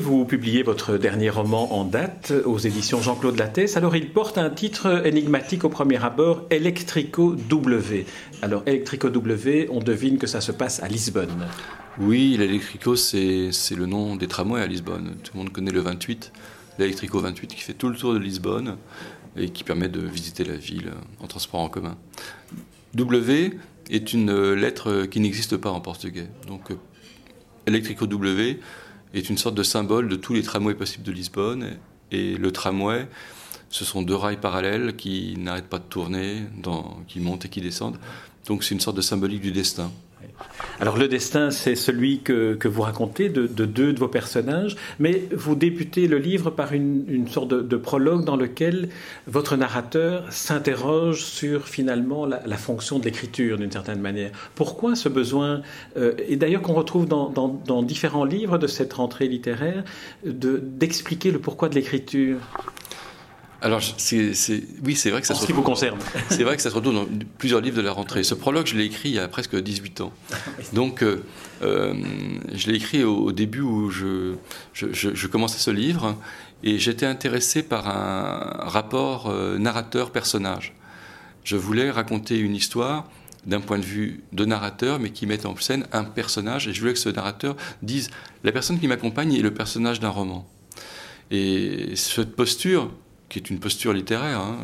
Vous publiez votre dernier roman en date aux éditions Jean-Claude Lattès. Alors, il porte un titre énigmatique au premier abord, Electrico W. Alors, Electrico W, on devine que ça se passe à Lisbonne. Oui, l'Electrico, c'est le nom des tramways à Lisbonne. Tout le monde connaît le 28, l'Electrico 28, qui fait tout le tour de Lisbonne et qui permet de visiter la ville en transport en commun. W est une lettre qui n'existe pas en portugais. Donc, Electrico W est une sorte de symbole de tous les tramways possibles de Lisbonne. Et le tramway, ce sont deux rails parallèles qui n'arrêtent pas de tourner, qui montent et qui descendent. Donc c'est une sorte de symbolique du destin. Alors le destin, c'est celui que, vous racontez de, deux de vos personnages, mais vous débutez le livre par une, sorte de, prologue dans lequel votre narrateur s'interroge sur finalement la, fonction de l'écriture d'une certaine manière. Pourquoi ce besoin, euh, et d'ailleurs qu'on retrouve dans, différents livres de cette rentrée littéraire, d'expliquer le pourquoi de l'écriture? Alors, oui, c'est vrai que ça se retrouve, vous concerne. C'est vrai que ça se retrouve dans plusieurs livres de la rentrée. Ce prologue, je l'ai écrit il y a presque 18 ans. Donc, euh, euh, je l'ai écrit au, début où je, je, commençais ce livre et j'étais intéressé par un rapport euh, narrateur-personnage. Je voulais raconter une histoire d'un point de vue de narrateur, mais qui mette en scène un personnage. Et je voulais que ce narrateur dise la personne qui m'accompagne est le personnage d'un roman. Et cette posture, qui est une posture littéraire. Hein.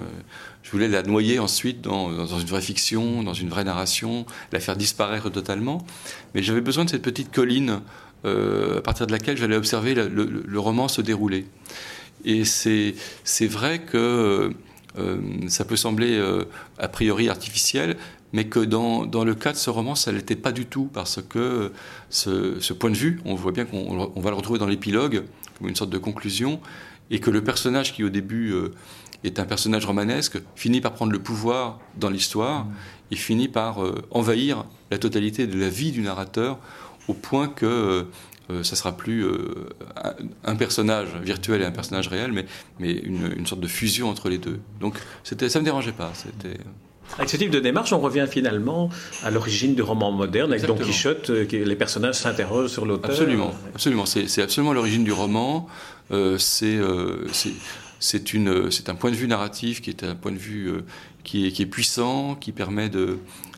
Je voulais la noyer ensuite dans, une vraie fiction, dans une vraie narration, la faire disparaître totalement. Mais j'avais besoin de cette petite colline euh, à partir de laquelle j'allais observer le, roman se dérouler. Et c'est vrai que euh, ça peut sembler euh, a priori artificiel, mais que dans, le cas de ce roman, ça ne l'était pas du tout, parce que ce, point de vue, on voit bien qu'on va le retrouver dans l'épilogue, comme une sorte de conclusion, et que le personnage qui au début euh, est un personnage romanesque finit par prendre le pouvoir dans l'histoire et finit par euh, envahir la totalité de la vie du narrateur au point que euh, ça sera plus un, personnage virtuel et un personnage réel, mais, mais une, sorte de fusion entre les deux. Donc ça ne me dérangeait pas. C'était... Avec ce type de démarche, on revient finalement à l'origine du roman moderne, avec Don Quichotte, les personnages s'interrogent sur l'auteur. Absolument, absolument. C'est, absolument l'origine du roman. Euh, euh, c'est un point de vue narratif qui est un point de vue euh, qui, est, puissant, qui permet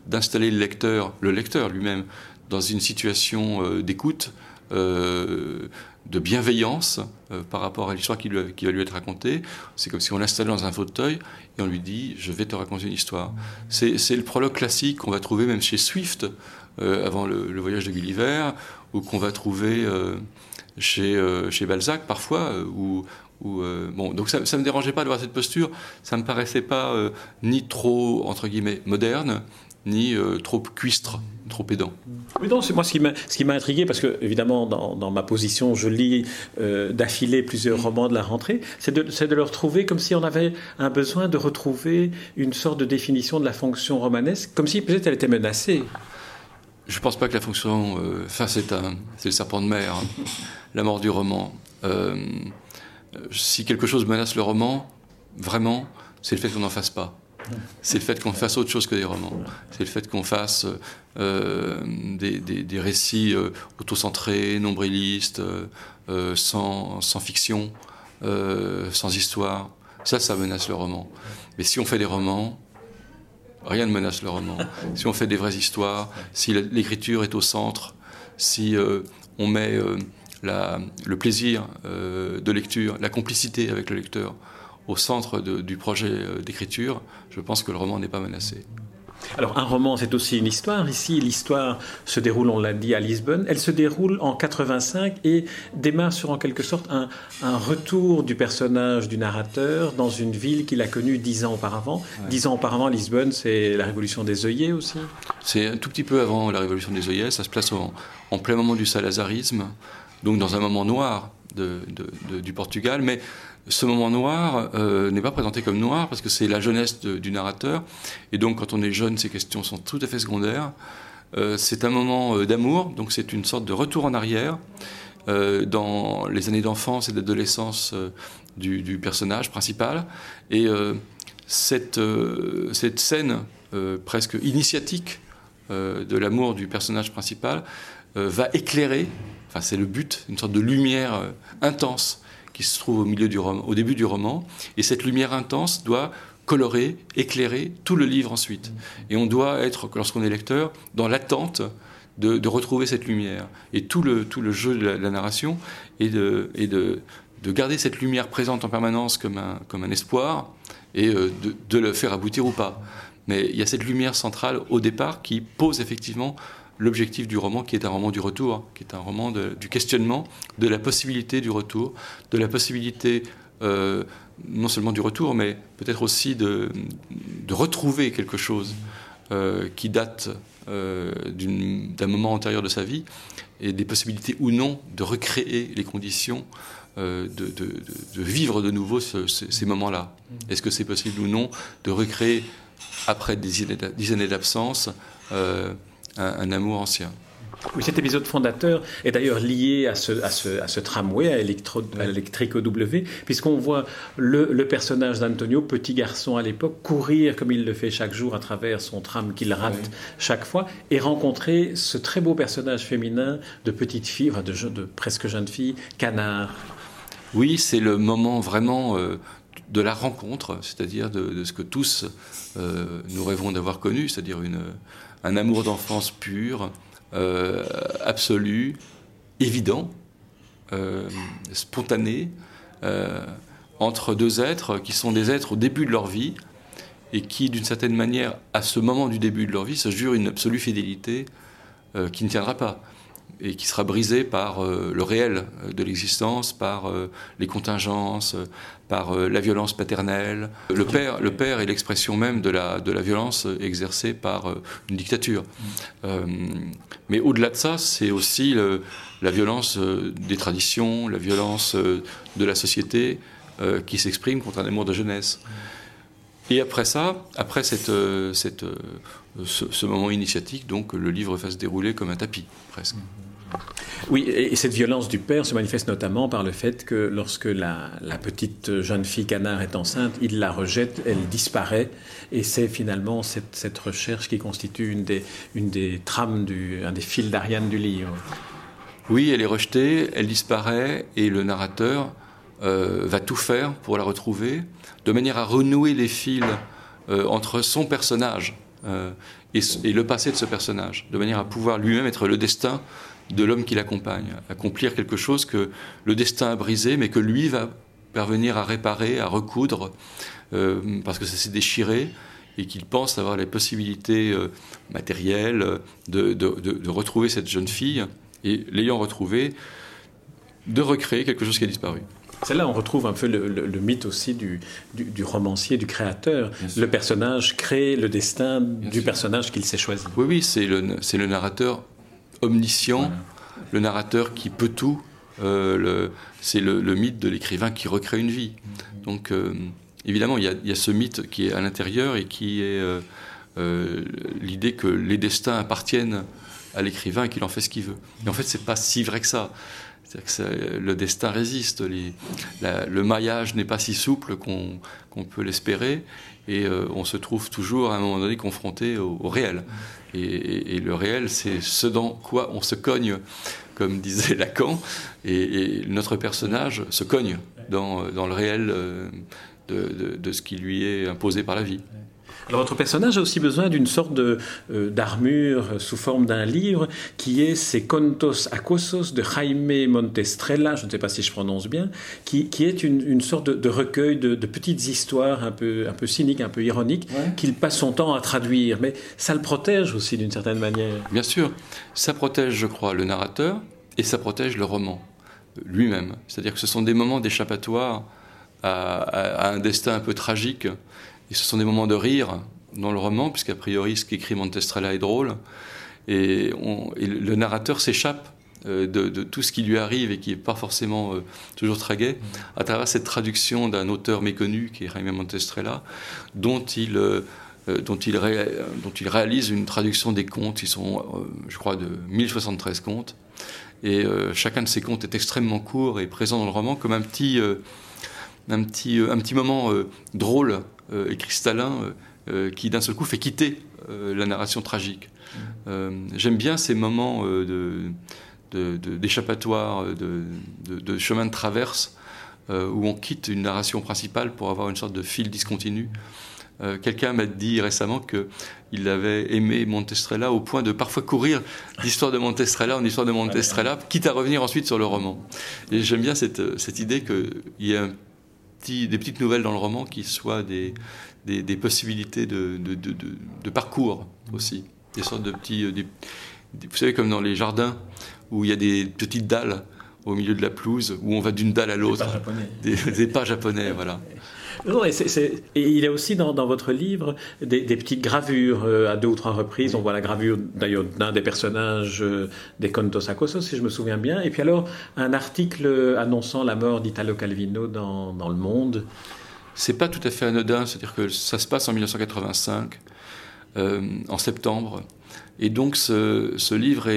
d'installer le lecteur, le lecteur lui-même, dans une situation d'écoute, de bienveillance par rapport à l'histoire qui, va lui être racontée. C'est comme si on l'installait dans un fauteuil et on lui dit Je vais te raconter une histoire. C'est le prologue classique qu'on va trouver même chez Swift, avant le, voyage de Gulliver, ou qu'on va trouver chez, euh, Balzac parfois, euh, euh, donc ça ne me dérangeait pas de voir cette posture, ça ne me paraissait pas ni trop, entre guillemets, moderne, ni trop cuistre, trop pédant. Oui, non, c'est moi ce qui m'a, intrigué, parce que évidemment, dans, dans ma position, je lis d'affilée plusieurs romans de la rentrée, c'est de, le retrouver comme si on avait un besoin de retrouver une sorte de définition de la fonction romanesque, comme si peut-être elle était menacée. Je ne pense pas que la fonction. Enfin, c'est, un, c'est le serpent de mer. Hein la mort du roman. Euh, si quelque chose menace le roman, vraiment, c'est le fait qu'on n'en fasse pas. C'est le fait qu'on fasse autre chose que des romans. C'est le fait qu'on fasse euh, des, récits euh, autocentrés, nombrilistes, sans, sans, fiction, sans histoire. Ça, ça menace le roman. Mais si on fait des romans, rien ne menace le roman. Si on fait des vraies histoires, si l'écriture est au centre, si on met le plaisir euh, de lecture, la complicité avec le lecteur au centre du projet euh, d'écriture, je pense que le roman n'est pas menacé. Alors un roman, c'est aussi une histoire. Ici, l'histoire se déroule, on l'a dit, à Lisbonne. Elle se déroule en 85 et démarre sur en quelque sorte un, retour du personnage du narrateur dans une ville qu'il a connue dix ans auparavant. Dix ans auparavant, Lisbonne, c'est la révolution des œillets aussi. C'est un tout petit peu avant la révolution des œillets. Ça se place en, en plein moment du salazarisme donc dans un moment noir du Portugal, mais ce moment noir euh, n'est pas présenté comme noir parce que c'est la jeunesse du narrateur, et donc quand on est jeune, ces questions sont tout à fait secondaires. c'est un moment d'amour, donc c'est une sorte de retour en arrière dans les années d'enfance et d'adolescence du, personnage principal. Et cette, cette scène presque initiatique de l'amour du personnage principal va éclairer, enfin c'est le but, une sorte de lumière intense qui se trouve au, milieu du roman, au début du roman. Et cette lumière intense doit colorer, éclairer tout le livre ensuite. Et on doit être, lorsqu'on est lecteur, dans l'attente de, retrouver cette lumière. Et tout le, tout le jeu de la, narration est, de, de, de, garder cette lumière présente en permanence comme un, comme un espoir et euh, de, de le faire aboutir ou pas. Mais il y a cette lumière centrale au départ qui pose effectivement l'objectif du roman, qui est un roman du retour, qui est un roman du questionnement, de la possibilité du retour, de la possibilité euh, non seulement du retour, mais peut-être aussi de, retrouver quelque chose euh, qui date euh, d'un moment antérieur de sa vie, et des possibilités ou non de recréer les conditions de, vivre de nouveau ces moments-là. Est-ce que c'est possible ou non de recréer, après des années d'absence, un, amour ancien. Oui, cet épisode fondateur est d'ailleurs lié à ce, à ce, à ce tramway, à, électro, l'électrique W, puisqu'on voit le, le personnage d'Antonio, petit garçon à l'époque, courir comme il le fait chaque jour à travers son tram qu'il rate chaque fois, et rencontrer ce très beau personnage féminin de petite fille, enfin de, de presque jeune fille, Canard. Oui, c'est le moment vraiment euh, de la rencontre, c'est-à-dire de, ce que tous euh, nous rêvons d'avoir connu, c'est-à-dire une un amour d'enfance pur, euh, absolu, évident, euh, spontané, euh, entre deux êtres qui sont des êtres au début de leur vie et qui, d'une certaine manière, à ce moment du début de leur vie, se jurent une absolue fidélité qui ne tiendra pas et qui sera brisée par le réel de l'existence, par les contingences, par euh, la violence paternelle. Le père, le père est l'expression même de la, de la violence exercée par euh, une dictature. Euh, mais au-delà de ça, c'est aussi la violence des traditions, la violence de la société qui s'exprime contre un amour de jeunesse. Et après ça, après cette, cette, ce, ce, moment initiatique, donc le livre va se dérouler comme un tapis, presque. Oui, et cette violence du père se manifeste notamment par le fait que lorsque la, petite jeune fille canard est enceinte, il la rejette, elle disparaît, et c'est finalement cette, recherche qui constitue une des, une des trames, du, un des fils d'Ariane du livre. Oui, elle est rejetée, elle disparaît, et le narrateur euh, va tout faire pour la retrouver, de manière à renouer les fils euh, entre son personnage euh, et, le passé de ce personnage, de manière à pouvoir lui-même être le destin de l'homme qui l'accompagne, accomplir quelque chose que le destin a brisé, mais que lui va parvenir à réparer, à recoudre, parce que ça s'est déchiré, et qu'il pense avoir les possibilités matérielles de, retrouver cette jeune fille, et l'ayant retrouvée, de recréer quelque chose qui a disparu. C'est là on retrouve un peu le, mythe aussi du, romancier, du créateur. Le personnage crée le destin du personnage qu'il s'est choisi. Oui, oui, c'est le, le narrateur omniscient, le narrateur qui peut tout. Euh, c'est le, mythe de l'écrivain qui recrée une vie. Donc, euh, évidemment, il y, a, ce mythe qui est à l'intérieur et qui est euh, l'idée que les destins appartiennent à l'écrivain et qu'il en fait ce qu'il veut. Et en fait, c'est pas si vrai que ça. Que le destin résiste, le maillage n'est pas si souple qu'on peut l'espérer, et on se trouve toujours à un moment donné confronté au réel. Et, le réel, c'est ce dans quoi on se cogne, comme disait Lacan. Et, notre personnage se cogne dans, le réel euh, de, ce qui lui est imposé par la vie. Alors votre personnage a aussi besoin d'une sorte euh, d'armure sous forme d'un livre qui est ces Contos Acosos de Jaime Montestrella, je ne sais pas si je prononce bien, qui, qui est une, sorte de, recueil de, petites histoires un peu, un peu cyniques, un peu ironiques, qu'il passe son temps à traduire. Mais ça le protège aussi d'une certaine manière. Bien sûr, ça protège, je crois, le narrateur et ça protège le roman lui-même. C'est-à-dire que ce sont des moments d'échappatoire à, à, un destin un peu tragique et ce sont des moments de rire dans le roman, puisqu'a priori, ce qu'écrit Montestrella est drôle. Et, le narrateur s'échappe euh, de, tout ce qui lui arrive et qui n'est pas forcément euh, toujours très gai, à travers cette traduction d'un auteur méconnu qui est Jaime Montestrella, dont il, euh, dont, il réalise une traduction des contes, qui sont, je crois, de 1073 contes. Et chacun de ces contes est extrêmement court et présent dans le roman comme un petit moment drôle et cristallin qui d'un seul coup fait quitter la narration tragique. J'aime bien ces moments de d'échappatoire, de, de, chemin de traverse, euh, où on quitte une narration principale pour avoir une sorte de fil discontinu. Euh, quelqu'un m'a dit récemment qu'il avait aimé Montestrella au point de parfois courir l'histoire de Montestrella en histoire de Montestrella, quitte à revenir ensuite sur le roman. Et j'aime bien cette, cette idée qu'il y ait un des petites nouvelles dans le roman qui soient des, des, des possibilités de, de, de, parcours aussi. Des sortes de petits. Euh, vous savez, comme dans les jardins, où il y a des petites dalles au milieu de la pelouse, où on va d'une dalle à l'autre. Des, des, pas japonais, voilà. il y a aussi dans, votre livre des, petites gravures euh, à deux ou trois reprises. On voit la gravure d'ailleurs d'un des personnages euh, des Contos Acoso, si je me souviens bien. Et puis alors un article annonçant la mort d'Italo Calvino dans, Le Monde. C'est pas tout à fait anodin, c'est-à-dire que ça se passe en 1985, euh, en septembre. Et donc ce, livre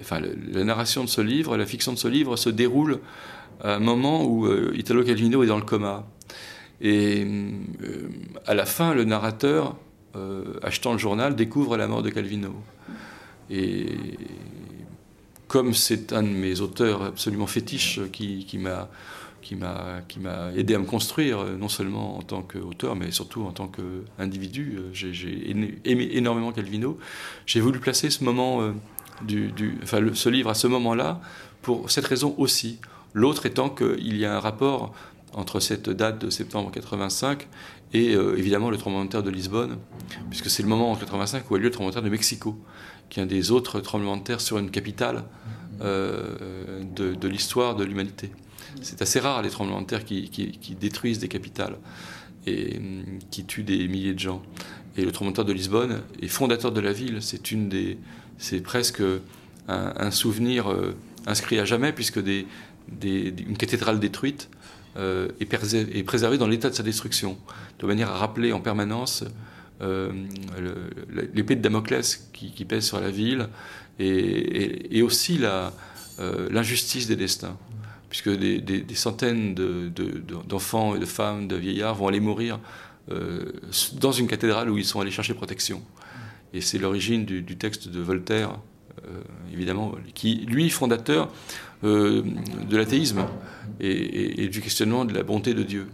enfin la narration de ce livre, la fiction de ce livre se déroule à un moment où Italo Calvino est dans le coma. Et euh, à la fin, le narrateur, euh, achetant le journal, découvre la mort de Calvino. Et comme c'est un de mes auteurs absolument fétiches qui, m'a aidé à me construire, euh, non seulement en tant qu'auteur, mais surtout en tant qu'individu. J'ai aimé énormément Calvino. J'ai voulu placer ce moment, enfin, ce livre à ce moment-là, pour cette raison aussi. L'autre étant qu'il y a un rapport entre cette date de septembre 85 et évidemment le tremblement de terre de Lisbonne, puisque c'est le moment en 85 où a lieu le tremblement de terre de Mexico, qui est un des autres tremblements de terre sur une capitale de, de l'histoire de l'humanité. C'est assez rare les tremblements de terre qui, détruisent des capitales et hum, qui tuent des milliers de gens. Et le tremblement de terre de Lisbonne est fondateur de la ville. C'est une des, c'est presque un, souvenir euh, inscrit à jamais puisque des, une cathédrale détruite euh, est, préservée dans l'état de sa destruction, de manière à rappeler en permanence euh, l'épée de Damoclès qui, pèse sur la ville et, aussi l'injustice des destins puisque des, centaines d'enfants et de femmes, de vieillards vont aller mourir euh, dans une cathédrale où ils sont allés chercher protection. Et c'est l'origine du, texte de Voltaire, euh, évidemment, qui, lui, fondateur euh, de l'athéisme et, du questionnement de la bonté de Dieu.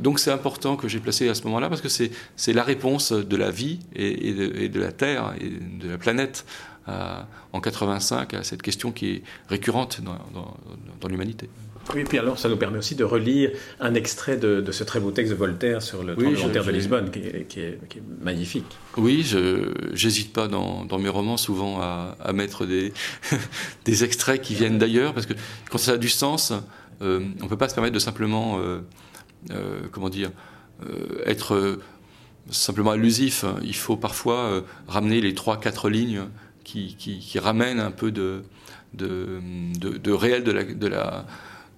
donc c'est important que j'ai placé à ce moment-là parce que c'est la réponse de la vie et, de, et, de, la Terre et de la planète en 85 à cette question qui est récurrente dans, l'humanité. Oui, puis alors ça nous permet aussi de relire un extrait de, ce très beau texte de Voltaire sur le oui, de Lisbonne, qui est, magnifique. Oui, je n'hésite pas dans, mes romans souvent à, mettre des, des extraits qui viennent d'ailleurs, parce que quand ça a du sens, euh, on ne peut pas se permettre de simplement, euh, euh, comment dire, être simplement allusif. Il faut parfois ramener les trois, quatre lignes qui, qui, ramène un peu de, de, de, réel de la, de la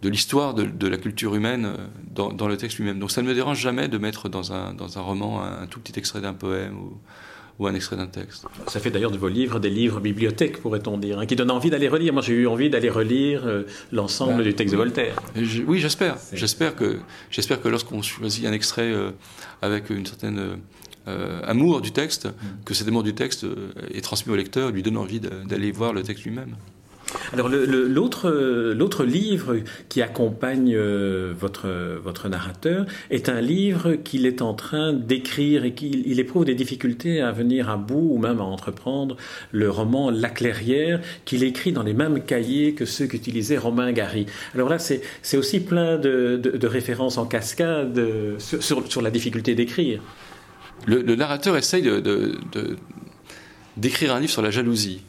de l'histoire de, la culture humaine euh, dans, dans le texte lui-même. Donc ça ne me dérange jamais de mettre dans un, dans un roman un, tout petit extrait d'un poème ou, ou, un extrait d'un texte. Ça fait d'ailleurs de vos livres des livres bibliothèques, pourrait-on dire, hein, qui donnent envie d'aller relire. Moi j'ai eu envie d'aller relire euh, l'ensemble bah, du texte de Voltaire. oui, j'espère. J'espère que, j'espère que lorsqu'on choisit un extrait euh, avec une certaine euh, amour du texte, que cet amour du texte est transmis au lecteur, lui donne envie d'aller voir le texte lui-même. Alors l'autre livre qui accompagne euh, votre, votre narrateur est un livre qu'il est en train d'écrire et qu'il éprouve des difficultés à venir à bout ou même à entreprendre, le roman La Clairière qu'il écrit dans les mêmes cahiers que ceux qu'utilisait Romain Gary. Alors là c'est aussi plein de, de, références en cascade sur, sur la difficulté d'écrire le, narrateur essaye de, d'écrire un livre sur la jalousie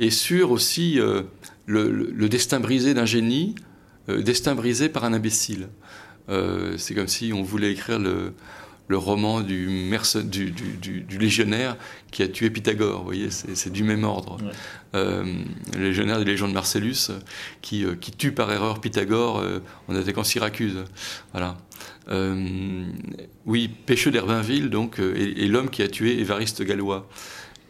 et sur aussi euh, le, destin brisé d'un génie, euh, destin brisé par un imbécile. Euh, c'est comme si on voulait écrire le, le roman du, du, du, légionnaire qui a tué Pythagore. Vous voyez, c'est du même ordre. Euh, le légionnaire des légions de Marcellus qui, qui tue par erreur Pythagore en attaquant Syracuse. Voilà. oui, Pêcheux d'Herbainville, donc, est, l'homme qui a tué Évariste Gallois.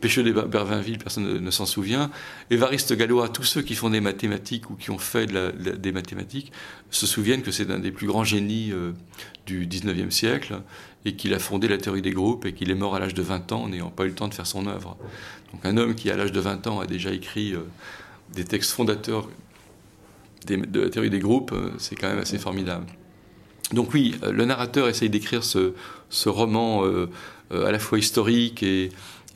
Pêcheux d'Herbainville, personne ne, s'en souvient. Évariste Gallois, tous ceux qui font des mathématiques ou qui ont fait des mathématiques se souviennent que c'est un des plus grands génies du 19e siècle et qu'il a fondé la théorie des groupes et qu'il est mort à l'âge de 20 ans n'ayant pas eu le temps de faire son œuvre. Donc un homme qui à l'âge de 20 ans a déjà écrit euh, des textes fondateurs de la théorie des groupes, euh, c'est quand même assez formidable. Donc oui, euh, le narrateur essaye d'écrire ce, roman à la fois historique et,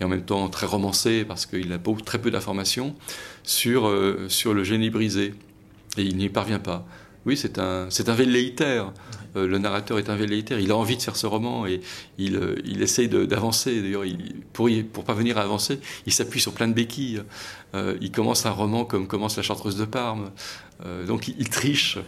en même temps très romancé parce qu'il a très peu d'informations sur, sur le génie brisé et il n'y parvient pas. Oui, c'est un, c'est un velléitaire. Euh, le narrateur est un velléitaire. Il a envie de faire ce roman et il, euh, il essaye d'avancer. D'ailleurs, pour, pour parvenir à avancer, il s'appuie sur plein de béquilles. Euh, il commence un roman comme commence La Chartreuse de Parme. Euh, donc il, triche,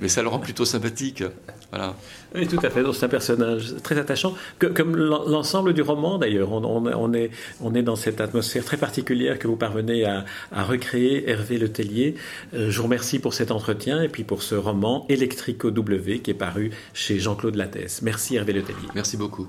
mais ça le rend plutôt sympathique. Voilà. Oui, tout à fait. C'est un personnage très attachant, comme l'ensemble du roman d'ailleurs. On, est, on est dans cette atmosphère très particulière que vous parvenez à, recréer, Hervé Letellier. Euh, je vous remercie pour cet entretien et puis pour ce roman Électrico W qui est paru chez Jean-Claude Lattès. Merci Hervé Letellier. Merci beaucoup.